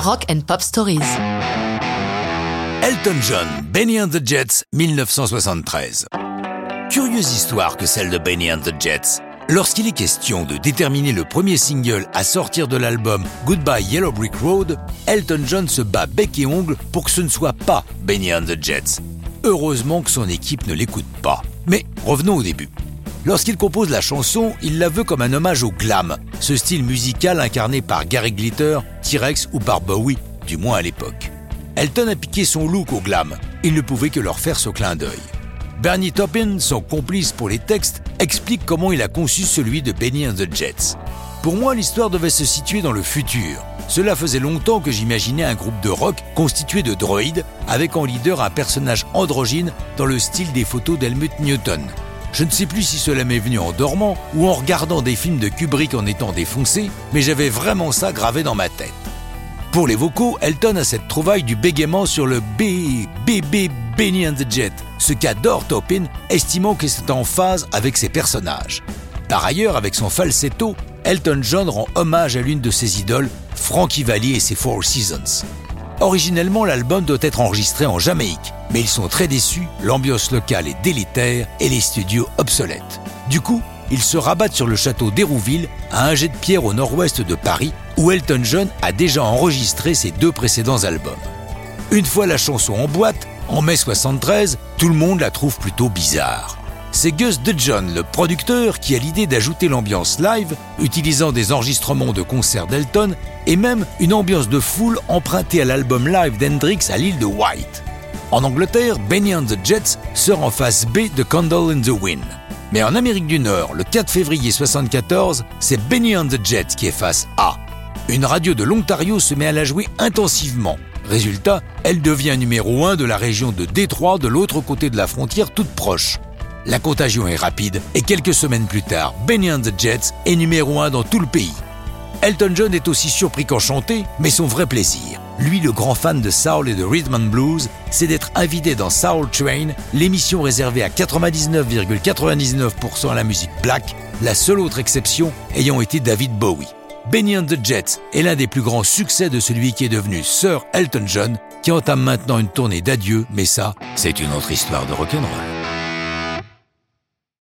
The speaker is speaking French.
Rock and Pop Stories. Elton John, Benny and the Jets, 1973. Curieuse histoire que celle de Benny and the Jets. Lorsqu'il est question de déterminer le premier single à sortir de l'album Goodbye Yellow Brick Road, Elton John se bat bec et ongle pour que ce ne soit pas Benny and the Jets. Heureusement que son équipe ne l'écoute pas. Mais revenons au début. Lorsqu'il compose la chanson, il la veut comme un hommage au glam, ce style musical incarné par Gary Glitter, T-Rex ou par Bowie, du moins à l'époque. Elton a piqué son look au glam, il ne pouvait que leur faire ce clin d'œil. Bernie Taupin, son complice pour les textes, explique comment il a conçu celui de Benny and the Jets. Pour moi, l'histoire devait se situer dans le futur. Cela faisait longtemps que j'imaginais un groupe de rock constitué de droïdes, avec en leader un personnage androgyne dans le style des photos d'Helmut Newton. Je ne sais plus si cela m'est venu en dormant ou en regardant des films de Kubrick en étant défoncé, mais j'avais vraiment ça gravé dans ma tête. Pour les vocaux, Elton a cette trouvaille du bégaiement sur le B, B, Benny and the Jet, ce qu'adore Taupin, estimant que c'est en phase avec ses personnages. Par ailleurs, avec son falsetto, Elton John rend hommage à l'une de ses idoles, Frankie Valli et ses Four Seasons. Originellement, l'album doit être enregistré en Jamaïque, mais ils sont très déçus, l'ambiance locale est délétère et les studios obsolètes. Du coup, ils se rabattent sur le château d'Hérouville, à un jet de pierre au nord-ouest de Paris, où Elton John a déjà enregistré ses deux précédents albums. Une fois la chanson en boîte, en mai 73, tout le monde la trouve plutôt bizarre c'est Gus de John, le producteur, qui a l'idée d'ajouter l'ambiance live, utilisant des enregistrements de concerts d'Elton et même une ambiance de foule empruntée à l'album live d'Hendrix à l'île de White. En Angleterre, Benny and the Jets sort en face B de Candle in the Wind. Mais en Amérique du Nord, le 4 février 74, c'est Benny and the Jets qui est face A. Une radio de l'Ontario se met à la jouer intensivement. Résultat, elle devient numéro 1 de la région de Détroit de l'autre côté de la frontière toute proche. La contagion est rapide et quelques semaines plus tard, Benny and the Jets est numéro 1 dans tout le pays. Elton John est aussi surpris qu'enchanté, mais son vrai plaisir, lui le grand fan de soul et de rhythm and blues, c'est d'être invité dans Soul Train, l'émission réservée à 99,99% à la musique black, la seule autre exception ayant été David Bowie. Benny and the Jets est l'un des plus grands succès de celui qui est devenu Sir Elton John, qui entame maintenant une tournée d'adieu, mais ça, c'est une autre histoire de rock'n'roll.